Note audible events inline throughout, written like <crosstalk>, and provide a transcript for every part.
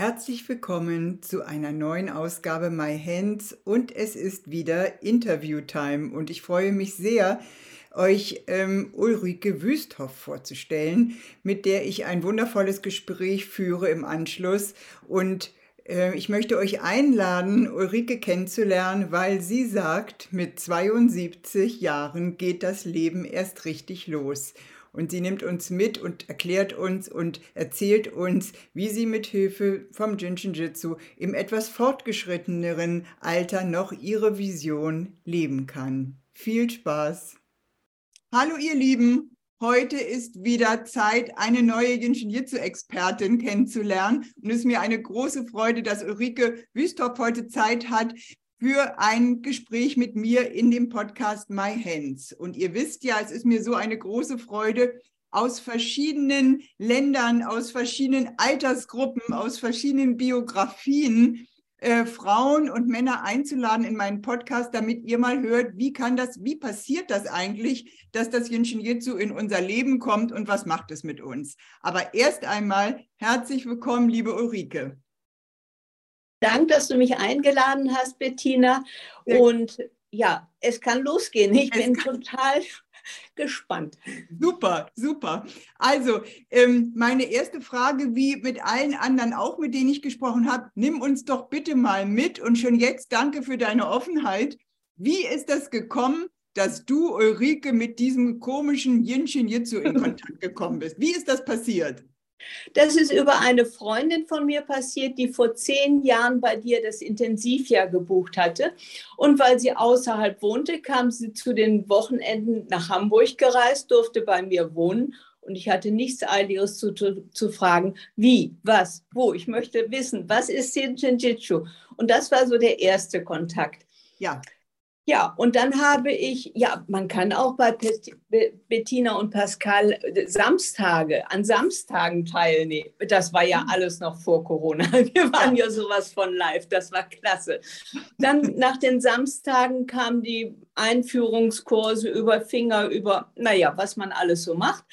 Herzlich willkommen zu einer neuen Ausgabe My Hands und es ist wieder Interview Time und ich freue mich sehr, euch ähm, Ulrike Wüsthoff vorzustellen, mit der ich ein wundervolles Gespräch führe im Anschluss und äh, ich möchte euch einladen, Ulrike kennenzulernen, weil sie sagt, mit 72 Jahren geht das Leben erst richtig los. Und sie nimmt uns mit und erklärt uns und erzählt uns, wie sie mit Hilfe vom Jinshin Jitsu im etwas fortgeschritteneren Alter noch ihre Vision leben kann. Viel Spaß! Hallo ihr Lieben! Heute ist wieder Zeit, eine neue Jinshin Jitsu-Expertin kennenzulernen. Und es ist mir eine große Freude, dass Ulrike Wüstorp heute Zeit hat, für ein Gespräch mit mir in dem Podcast My Hands. Und ihr wisst ja, es ist mir so eine große Freude, aus verschiedenen Ländern, aus verschiedenen Altersgruppen, aus verschiedenen Biografien äh, Frauen und Männer einzuladen in meinen Podcast, damit ihr mal hört, wie kann das, wie passiert das eigentlich, dass das Jinshin Jitsu in unser Leben kommt und was macht es mit uns. Aber erst einmal herzlich willkommen, liebe Ulrike. Dank, dass du mich eingeladen hast, Bettina. Und ja, es kann losgehen. Ich es bin total <laughs> gespannt. Super, super. Also, ähm, meine erste Frage, wie mit allen anderen auch, mit denen ich gesprochen habe, nimm uns doch bitte mal mit und schon jetzt danke für deine Offenheit. Wie ist das gekommen, dass du, Ulrike, mit diesem komischen Yinshin Jitsu in <laughs> Kontakt gekommen bist? Wie ist das passiert? Das ist über eine Freundin von mir passiert, die vor zehn Jahren bei dir das Intensivjahr gebucht hatte. Und weil sie außerhalb wohnte, kam sie zu den Wochenenden nach Hamburg gereist, durfte bei mir wohnen. Und ich hatte nichts Eiliges zu, zu, zu fragen, wie, was, wo. Ich möchte wissen, was ist Shinjitsu? Und das war so der erste Kontakt. Ja. Ja, und dann habe ich, ja, man kann auch bei Bettina und Pascal äh, Samstage, an Samstagen teilnehmen. Das war ja mhm. alles noch vor Corona. <laughs> Wir waren ja sowas von live, das war klasse. Dann nach den Samstagen kamen die Einführungskurse über Finger, über, naja, was man alles so macht.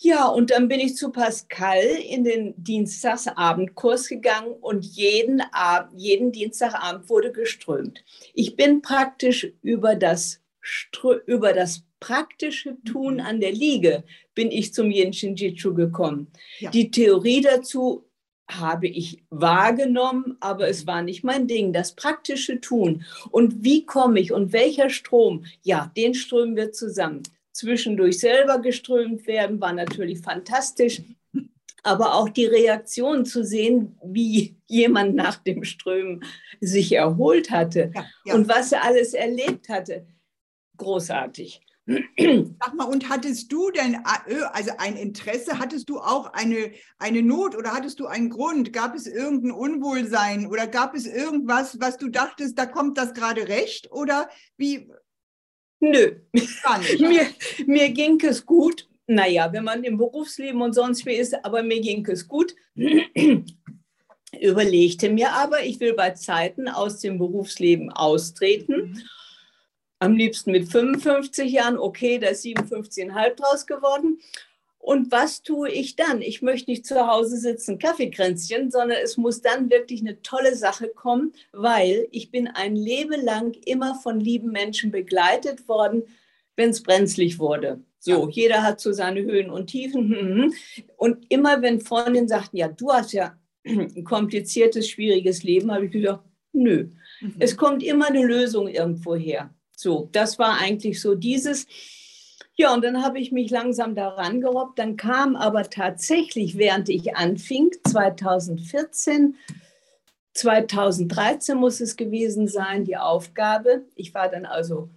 Ja, und dann bin ich zu Pascal in den Dienstagsabendkurs gegangen und jeden, Ab jeden Dienstagabend wurde geströmt. Ich bin praktisch über das, über das praktische Tun mhm. an der Liege bin ich zum Yenshin Jitsu gekommen. Ja. Die Theorie dazu habe ich wahrgenommen, aber es war nicht mein Ding, das praktische Tun. Und wie komme ich und welcher Strom? Ja, den strömen wir zusammen zwischendurch selber geströmt werden, war natürlich fantastisch. Aber auch die Reaktion zu sehen, wie jemand nach dem Strömen sich erholt hatte ja, ja. und was er alles erlebt hatte, großartig. Sag mal, und hattest du denn also ein Interesse, hattest du auch eine, eine Not oder hattest du einen Grund? Gab es irgendein Unwohlsein oder gab es irgendwas, was du dachtest, da kommt das gerade recht? Oder wie, Nö, <laughs> mir, mir ging es gut. Naja, wenn man im Berufsleben und sonst wie ist, aber mir ging es gut. <clears throat> Überlegte mir aber, ich will bei Zeiten aus dem Berufsleben austreten. Mhm. Am liebsten mit 55 Jahren, okay, da ist 57,5 draus geworden. Und was tue ich dann? Ich möchte nicht zu Hause sitzen, Kaffeekränzchen, sondern es muss dann wirklich eine tolle Sache kommen, weil ich bin ein Leben lang immer von lieben Menschen begleitet worden, wenn es brenzlig wurde. So, jeder hat so seine Höhen und Tiefen. Hm, hm, hm. Und immer wenn Freundinnen sagten, ja, du hast ja <clears throat> ein kompliziertes, schwieriges Leben, habe ich gesagt, nö. Mhm. Es kommt immer eine Lösung irgendwo her. So, das war eigentlich so dieses, ja, und dann habe ich mich langsam daran gerobbt. Dann kam aber tatsächlich, während ich anfing, 2014, 2013 muss es gewesen sein, die Aufgabe. Ich war dann also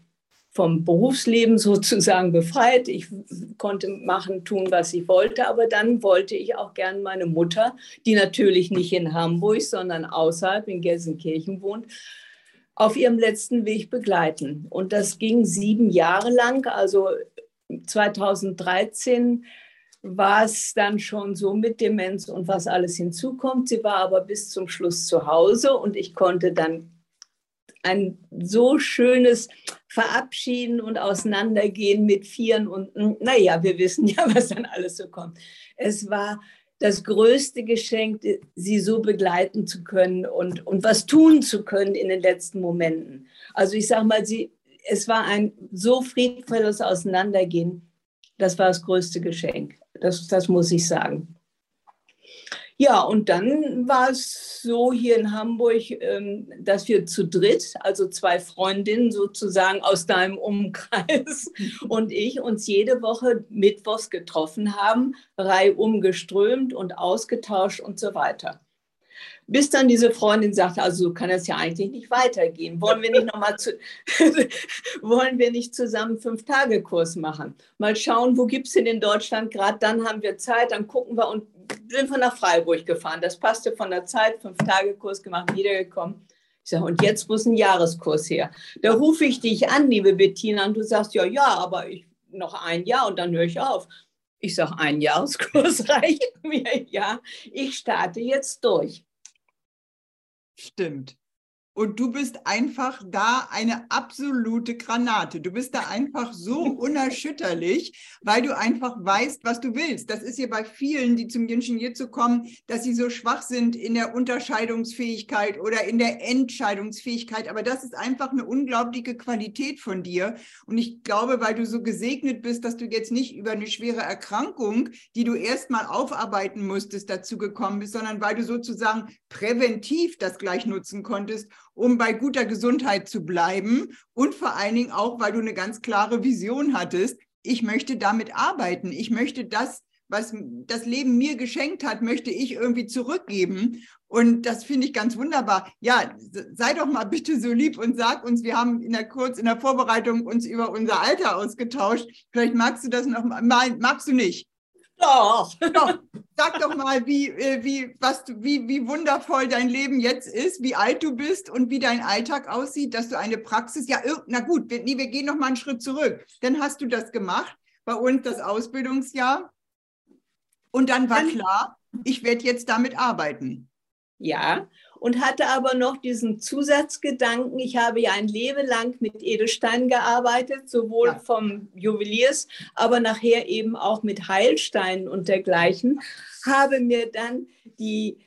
vom Berufsleben sozusagen befreit. Ich konnte machen, tun, was ich wollte, aber dann wollte ich auch gern meine Mutter, die natürlich nicht in Hamburg, sondern außerhalb in Gelsenkirchen wohnt, auf ihrem letzten Weg begleiten. Und das ging sieben Jahre lang. Also 2013 war es dann schon so mit Demenz und was alles hinzukommt. Sie war aber bis zum Schluss zu Hause und ich konnte dann ein so schönes Verabschieden und Auseinandergehen mit Vieren und naja, wir wissen ja, <laughs> was dann alles so kommt. Es war das größte Geschenk, sie so begleiten zu können und, und was tun zu können in den letzten Momenten. Also ich sage mal, sie, es war ein so friedvolles Auseinandergehen. Das war das größte Geschenk. Das, das muss ich sagen. Ja, und dann war es so hier in Hamburg, ähm, dass wir zu dritt, also zwei Freundinnen sozusagen aus deinem Umkreis <laughs> und ich, uns jede Woche mittwochs getroffen haben, reihum geströmt und ausgetauscht und so weiter. Bis dann diese Freundin sagte, also so kann es ja eigentlich nicht weitergehen. Wollen wir nicht noch mal zu, <laughs> wollen wir nicht zusammen fünf Tage Kurs machen? Mal schauen, wo gibt es denn in Deutschland gerade? Dann haben wir Zeit, dann gucken wir und sind wir nach Freiburg gefahren. Das passte von der Zeit, fünf Tage Kurs gemacht, wiedergekommen. Ich sage, und jetzt muss ein Jahreskurs her. Da rufe ich dich an, liebe Bettina, und du sagst, ja, ja, aber ich noch ein Jahr und dann höre ich auf. Ich sage, ein Jahreskurs <laughs> reicht mir, ja. Ich starte jetzt durch. Stimmt. Und du bist einfach da eine absolute Granate. Du bist da einfach so <laughs> unerschütterlich, weil du einfach weißt, was du willst. Das ist ja bei vielen, die zum Ingenieur zu kommen, dass sie so schwach sind in der Unterscheidungsfähigkeit oder in der Entscheidungsfähigkeit. Aber das ist einfach eine unglaubliche Qualität von dir. Und ich glaube, weil du so gesegnet bist, dass du jetzt nicht über eine schwere Erkrankung, die du erstmal aufarbeiten musstest, dazu gekommen bist, sondern weil du sozusagen präventiv das gleich nutzen konntest um bei guter Gesundheit zu bleiben und vor allen Dingen auch, weil du eine ganz klare Vision hattest. Ich möchte damit arbeiten. Ich möchte das, was das Leben mir geschenkt hat, möchte ich irgendwie zurückgeben. Und das finde ich ganz wunderbar. Ja, sei doch mal bitte so lieb und sag uns, wir haben in der kurz in der Vorbereitung uns über unser Alter ausgetauscht. Vielleicht magst du das noch mal, magst du nicht? Doch. doch. Sag doch mal, wie, äh, wie, was, wie, wie wundervoll dein Leben jetzt ist, wie alt du bist und wie dein Alltag aussieht, dass du eine Praxis, ja, na gut, wir, nee, wir gehen noch mal einen Schritt zurück. Dann hast du das gemacht, bei uns das Ausbildungsjahr. Und dann war klar, ich werde jetzt damit arbeiten. Ja, und hatte aber noch diesen Zusatzgedanken, ich habe ja ein Leben lang mit Edelsteinen gearbeitet, sowohl ja. vom Juweliers, aber nachher eben auch mit Heilsteinen und dergleichen, habe mir dann die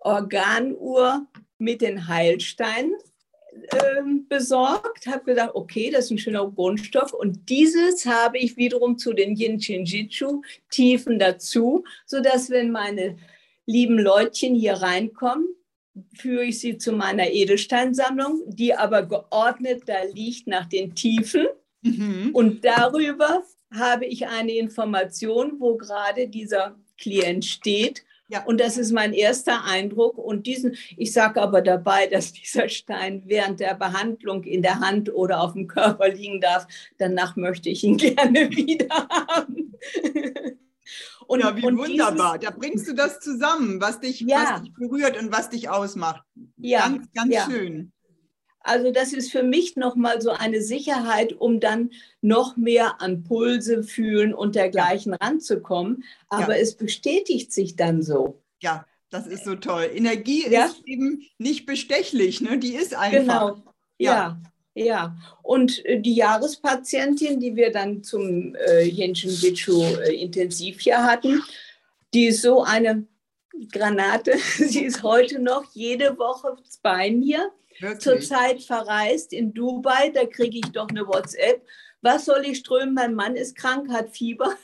Organuhr mit den Heilsteinen äh, besorgt, habe gedacht, okay, das ist ein schöner Grundstoff und dieses habe ich wiederum zu den Yin Chin Jitsu Tiefen dazu, sodass wenn meine lieben Leutchen hier reinkommen, führe ich sie zu meiner Edelsteinsammlung, die aber geordnet da liegt nach den Tiefen. Mhm. Und darüber habe ich eine Information, wo gerade dieser Klient steht. Ja. Und das ist mein erster Eindruck. Und diesen, ich sage aber dabei, <laughs> dass dieser Stein während der Behandlung in der Hand oder auf dem Körper liegen darf. Danach möchte ich ihn <laughs> gerne wieder haben. Und, ja, wie wunderbar. Dieses, da bringst du das zusammen, was dich, ja. was dich berührt und was dich ausmacht. Ja, ganz, ganz ja. schön. Also das ist für mich nochmal so eine Sicherheit, um dann noch mehr an Pulse fühlen und dergleichen ja. ranzukommen. Aber ja. es bestätigt sich dann so. Ja, das ist so toll. Energie ja. ist eben nicht bestechlich, ne? die ist einfach. Genau, ja. Ja, und äh, die Jahrespatientin, die wir dann zum äh, Jenschen Bitschu äh, Intensivjahr hatten, die ist so eine Granate. <laughs> Sie ist heute noch jede Woche bei mir. Wirklich? Zurzeit verreist in Dubai, da kriege ich doch eine WhatsApp. Was soll ich strömen? Mein Mann ist krank, hat Fieber.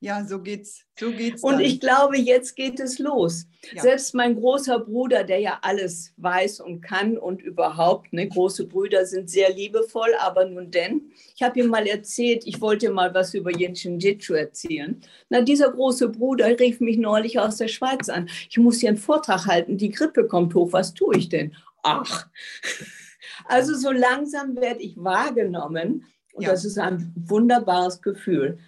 Ja, so geht's. So geht's. Und ich glaube, jetzt geht es los. Ja. Selbst mein großer Bruder, der ja alles weiß und kann und überhaupt, ne, große Brüder sind sehr liebevoll, aber nun denn, ich habe ihm mal erzählt, ich wollte mal was über Yenshin Jitsu erzählen. Na, dieser große Bruder rief mich neulich aus der Schweiz an. Ich muss hier einen Vortrag halten, die Grippe kommt hoch, was tue ich denn? Ach. <laughs> Also so langsam werde ich wahrgenommen und Ja. das ist ein wunderbares Gefühl.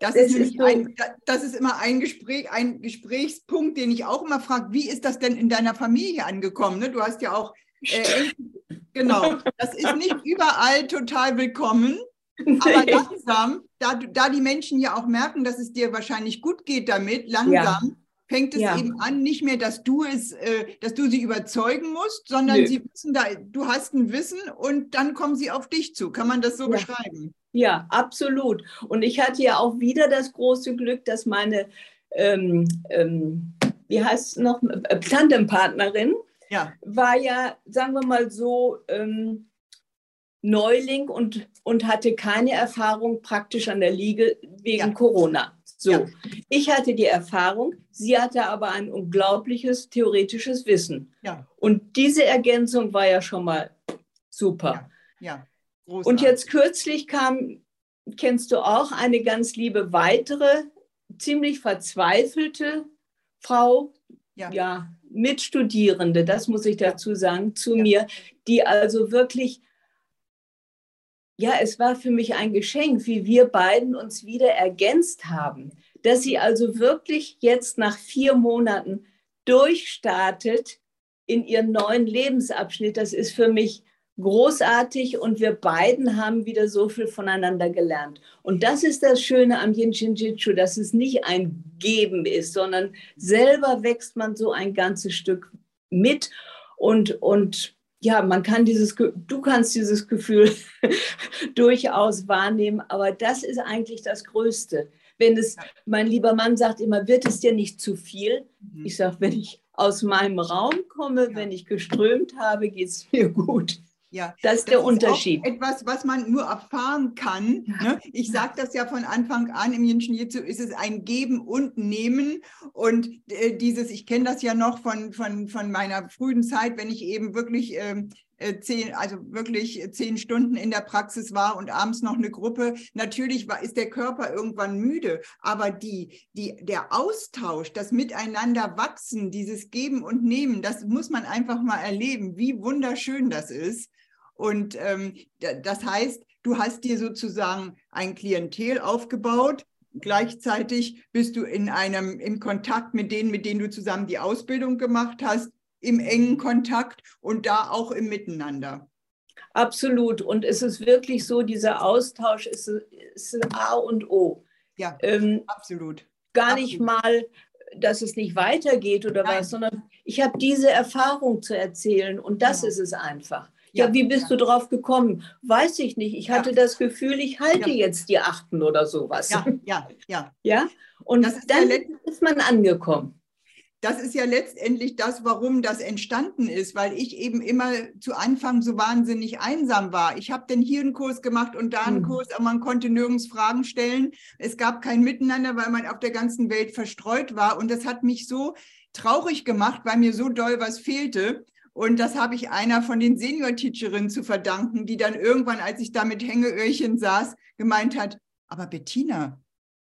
Das Das ist, ist ein, das ist immer ein, Gespräch, ein Gesprächspunkt, den ich auch immer frage, wie ist das denn in deiner Familie angekommen? Ne? Du hast ja auch, äh, <laughs> genau, das ist nicht überall total willkommen, <laughs> aber langsam, da, da die Menschen ja auch merken, dass es dir wahrscheinlich gut geht damit, langsam Ja. fängt es Ja. eben an, nicht mehr, dass du es, äh, dass du sie überzeugen musst, sondern Nö. sie wissen, da, du hast ein Wissen und dann kommen sie auf dich zu. Kann man das so Ja. beschreiben? Ja, absolut. Und ich hatte ja auch wieder das große Glück, dass meine, ähm, ähm, wie heißt es noch, äh, Tandempartnerin Ja, war ja, sagen wir mal so, ähm, Neuling und, und hatte keine Erfahrung praktisch an der Liege wegen Ja. Corona. So, Ja. ich hatte die Erfahrung, sie hatte aber ein unglaubliches theoretisches Wissen. ja, Und diese Ergänzung war ja schon mal super. ja. Und Großartig. jetzt kürzlich kam, kennst du auch, eine ganz liebe weitere, ziemlich verzweifelte Frau, Ja. ja, Mitstudierende, das muss ich dazu sagen, zu Ja. mir, die also wirklich, ja, es war für mich ein Geschenk, wie wir beiden uns wieder ergänzt haben, dass sie also wirklich jetzt nach vier Monaten durchstartet in ihren neuen Lebensabschnitt. Das ist für mich großartig und wir beiden haben wieder so viel voneinander gelernt. Und das ist das Schöne am Yin Shin Jitsu, dass es nicht ein Geben ist, sondern selber wächst man so ein ganzes Stück mit und, und ja, man kann dieses, du kannst dieses Gefühl <laughs> durchaus wahrnehmen, aber das ist eigentlich das Größte. Wenn es, mein lieber Mann sagt immer, wird es dir nicht zu viel? Mhm. Ich sage, wenn ich aus meinem Raum komme, wenn ich geströmt habe, geht es mir gut. Ja, Das ist der Das Unterschied. Etwas, was man nur erfahren kann. Ne? Ich sage das ja von Anfang an, im Yin Jitsu ist es ein Geben und Nehmen. Und äh, dieses, ich kenne das ja noch von, von, von meiner frühen Zeit, wenn ich eben wirklich ähm, äh, zehn, also wirklich zehn Stunden in der Praxis war und abends noch eine Gruppe. Natürlich war, ist der Körper irgendwann müde, aber die, die, der Austausch, das Miteinander wachsen, dieses Geben und Nehmen, das muss man einfach mal erleben, wie wunderschön das ist. Und ähm, da- das heißt, du hast dir sozusagen ein Klientel aufgebaut. Gleichzeitig bist du in einem im Kontakt mit denen, mit denen du zusammen die Ausbildung gemacht hast, im engen Kontakt und da auch im Miteinander. Absolut. Und es ist wirklich so, dieser Austausch ist, ist A und O. Ja, Ähm, absolut. gar nicht Absolut. mal, dass es nicht weitergeht oder Nein. was, sondern ich habe diese Erfahrung zu erzählen und das Genau. ist es einfach. Ja, Ja, wie bist ja. du drauf gekommen? Weiß ich nicht. Ich hatte das Gefühl, ich halte jetzt die Achten oder sowas. Ja, ja, ja. <laughs> Ja? Und Das ist dann ist man angekommen. das ist ja letztendlich das, warum das entstanden ist, weil ich eben immer zu Anfang so wahnsinnig einsam war. Ich habe den hier einen Kurs gemacht und da einen Mhm. Kurs, aber man konnte nirgends Fragen stellen. Es gab kein Miteinander, weil man auf der ganzen Welt verstreut war. Und das hat mich so traurig gemacht, weil mir so doll was fehlte. Und das habe ich einer von den Senior-Teacherinnen zu verdanken, die dann irgendwann, als ich da mit Hängeöhrchen saß, gemeint hat, aber Bettina,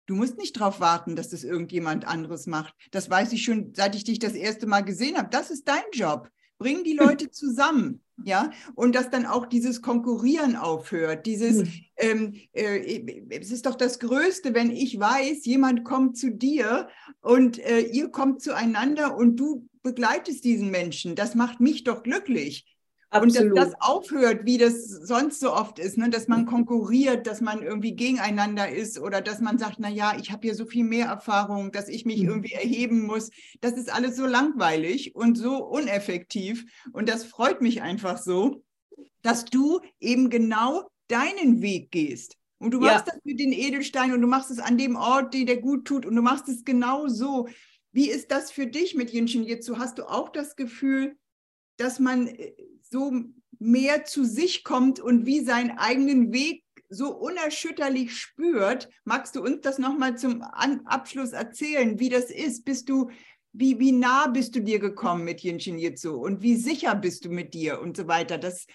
Du musst nicht darauf warten, dass das irgendjemand anderes macht. Das weiß ich schon, seit ich dich das erste Mal gesehen habe. Das ist dein Job. Bring die Leute zusammen, ja, und dass dann auch dieses Konkurrieren aufhört. Dieses, Hm. ähm, äh, es ist doch das Größte, wenn ich weiß, jemand kommt zu dir und äh, ihr kommt zueinander und du begleitest diesen Menschen. Das macht mich doch glücklich. Absolut. Und dass das aufhört, wie das sonst so oft ist, ne? dass man konkurriert, dass man irgendwie gegeneinander ist oder dass man sagt, na ja, ich habe hier so viel mehr Erfahrung, dass ich mich Mhm. irgendwie erheben muss. Das ist alles so langweilig und so uneffektiv. Und das freut mich einfach so, dass du eben genau deinen Weg gehst. Und du Ja. machst das mit den Edelsteinen und du machst es an dem Ort, der dir gut tut und du machst es genau so. Wie ist das für dich mit Jinshin Jitsu? Hast du auch das Gefühl, dass man äh, so mehr zu sich kommt und wie seinen eigenen Weg so unerschütterlich spürt. Magst du uns das nochmal zum Abschluss erzählen, wie das ist? Bist du, wie, wie nah bist du dir gekommen mit Jinshin Jitsu und wie sicher bist du mit dir und so weiter? Das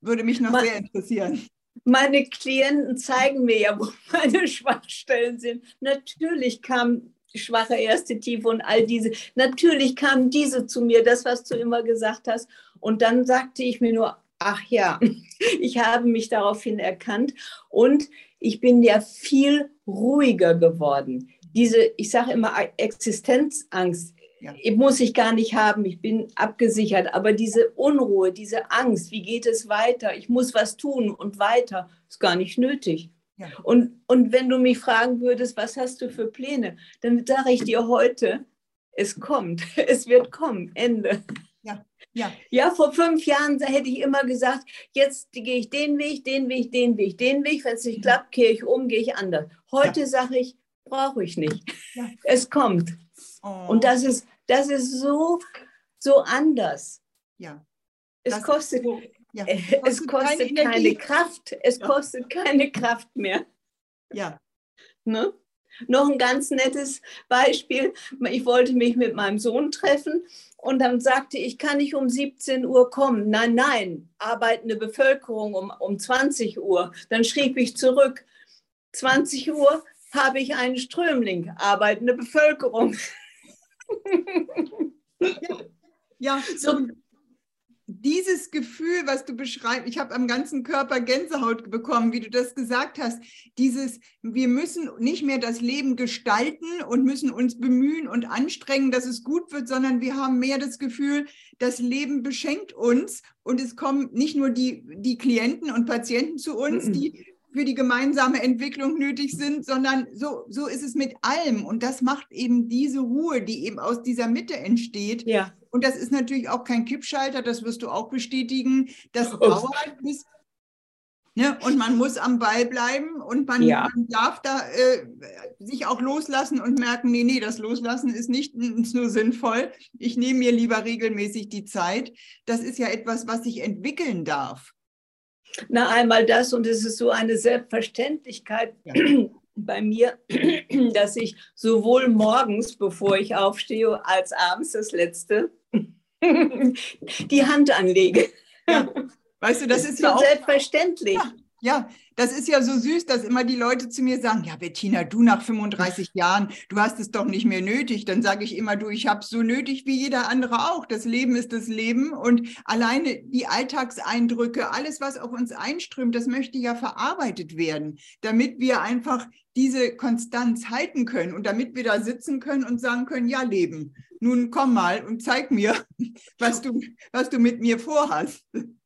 würde mich noch Ma- sehr interessieren. Meine Klienten zeigen mir ja, wo meine <laughs> Schwachstellen sind. Natürlich kam schwache erste Tiefe und all diese. Natürlich kamen diese zu mir, das, was du immer gesagt hast. Und dann sagte ich mir nur, Ach ja, <laughs> ich habe mich daraufhin erkannt und ich bin ja viel ruhiger geworden. Diese, ich sage immer, Existenzangst ja. muss ich gar nicht haben, ich bin abgesichert, aber diese Unruhe, diese Angst, wie geht es weiter? Ich muss was tun und weiter, ist gar nicht nötig. Ja. Und, und wenn du mich fragen würdest, was hast du für Pläne, dann sage ich dir heute, es kommt, <laughs> es wird kommen, Ende. Ja. Ja. vor fünf Jahren hätte ich immer gesagt, jetzt gehe ich den Weg, den Weg, den Weg, den Weg. Wenn es nicht klappt, kehre ich um, gehe ich anders. Heute ja. sage ich, brauche ich nicht. Ja. Es kommt. Oh. Und das ist, das ist so, so anders. Ja. Es das kostet, so, ja. <laughs> es kostet keine, keine Kraft. Es kostet keine Kraft mehr. Ja. Ne? Noch ein ganz nettes Beispiel. Ich wollte mich mit meinem Sohn treffen und dann sagte ich, kann ich um 17 Uhr kommen? Nein, nein, arbeitende Bevölkerung um, um 20 Uhr. Dann schrieb ich zurück, 20 Uhr habe ich einen Strömling, arbeitende Bevölkerung. ja, ja so, dieses Gefühl, was du beschreibst, ich habe am ganzen Körper Gänsehaut bekommen, wie du das gesagt hast. Dieses, wir müssen nicht mehr das Leben gestalten und müssen uns bemühen und anstrengen, dass es gut wird, sondern wir haben mehr das Gefühl, das Leben beschenkt uns und es kommen nicht nur die, die Klienten und Patienten zu uns, die für die gemeinsame Entwicklung nötig sind, sondern so, so ist es mit allem. Und das macht eben diese Ruhe, die eben aus dieser Mitte entsteht. Ja. Und das ist natürlich auch kein Kippschalter, das wirst du auch bestätigen. Das oh. dauert bis. Ne, und man muss am Ball bleiben und man, ja. man darf da äh, sich auch loslassen und merken, nee, nee, das Loslassen ist nicht nur sinnvoll. Ich nehme mir lieber regelmäßig die Zeit. Das ist ja etwas, was sich entwickeln darf. Na, einmal das und es ist so eine Selbstverständlichkeit ja. <clears throat> bei mir, <clears throat> dass ich sowohl morgens, bevor ich aufstehe, als abends das letzte <laughs> die Hand anlege. Ja. Weißt du, das, das ist, ist ja auch selbstverständlich. Ja, ja, das ist ja so süß, dass immer die Leute zu mir sagen, ja Bettina, du nach 35 <laughs> Jahren, du hast es doch nicht mehr nötig. Dann sage ich immer, du, ich habe es so nötig wie jeder andere auch. Das Leben ist das Leben und alleine die Alltagseindrücke, alles, was auf uns einströmt, das möchte ja verarbeitet werden, damit wir einfach diese Konstanz halten können und damit wir da sitzen können und sagen können, ja Leben, nun komm mal und zeig mir, <laughs> was du, was du mit mir vorhast.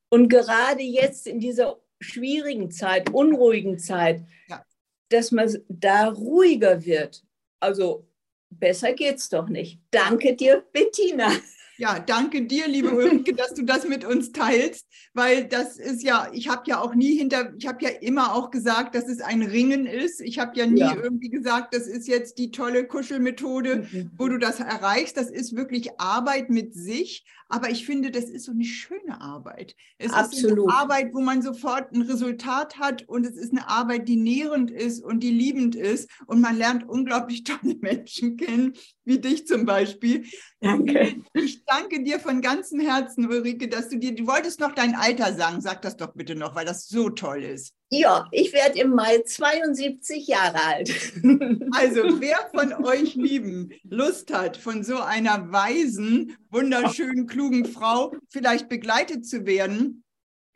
Und gerade jetzt in dieser schwierigen Zeit, unruhigen Zeit, ja. dass man da ruhiger wird. Also besser geht's doch nicht. Danke dir, Bettina. Ja, danke dir, liebe Ulrike, dass du das mit uns teilst, weil das ist ja, ich habe ja auch nie hinter, ich habe ja immer auch gesagt, dass es ein Ringen ist. Ich habe ja nie ja. irgendwie gesagt, das ist jetzt die tolle Kuschelmethode, mhm. wo du das erreichst. Das ist wirklich Arbeit mit sich, aber ich finde, das ist so eine schöne Arbeit. Es Absolut. ist eine Arbeit, wo man sofort ein Resultat hat und es ist eine Arbeit, die nährend ist und die liebend ist und man lernt unglaublich <laughs> tolle Menschen kennen, wie dich zum Beispiel. Danke. Ich danke dir von ganzem Herzen, Ulrike, dass du dir, du wolltest noch dein Alter sagen. Sag das doch bitte noch, weil das so toll ist. Ja, ich werde im Mai 72 Jahre alt. <laughs> Also, wer von euch Lieben Lust hat, von so einer weisen, wunderschönen, klugen Frau vielleicht begleitet zu werden,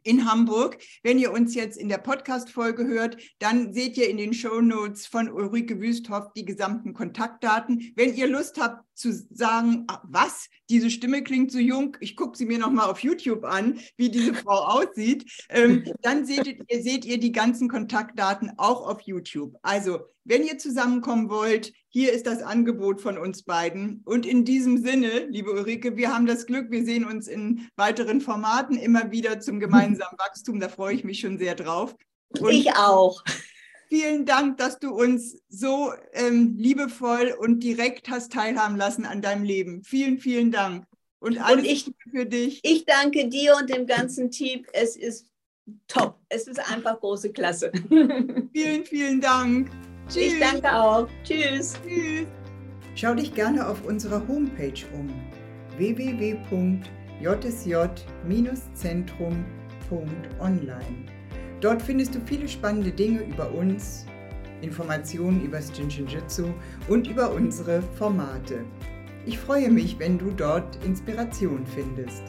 in Hamburg. Wenn ihr uns jetzt in der Podcast-Folge hört, dann seht ihr in den Show Notes von Ulrike Wüsthoff die gesamten Kontaktdaten. Wenn ihr Lust habt zu sagen, was, diese Stimme klingt so jung, ich gucke sie mir nochmal auf YouTube an, wie diese Frau aussieht, ähm, <laughs> dann seht ihr, seht ihr die ganzen Kontaktdaten auch auf YouTube. Also, wenn ihr zusammenkommen wollt, hier ist das Angebot von uns beiden. Und in diesem Sinne, liebe Ulrike, wir haben das Glück, wir sehen uns in weiteren Formaten immer wieder zum <laughs> gemeinsamen Wachstum. Da freue ich mich schon sehr drauf. Und ich auch. Vielen Dank, dass du uns so ähm, liebevoll und direkt hast teilhaben lassen an deinem Leben. Vielen, vielen Dank. Und alles und ich, Gute für dich. Ich danke dir und dem ganzen Team. Es ist top. Es ist einfach große Klasse. <laughs> vielen, vielen Dank. Tschüss. Ich danke auch. Tschüss. Tschüss. Schau dich gerne auf unserer Homepage um www.jsj-zentrum.online. Dort findest du viele spannende Dinge über uns, Informationen über Shinjitsu und über unsere Formate. Ich freue mich, wenn du dort Inspiration findest.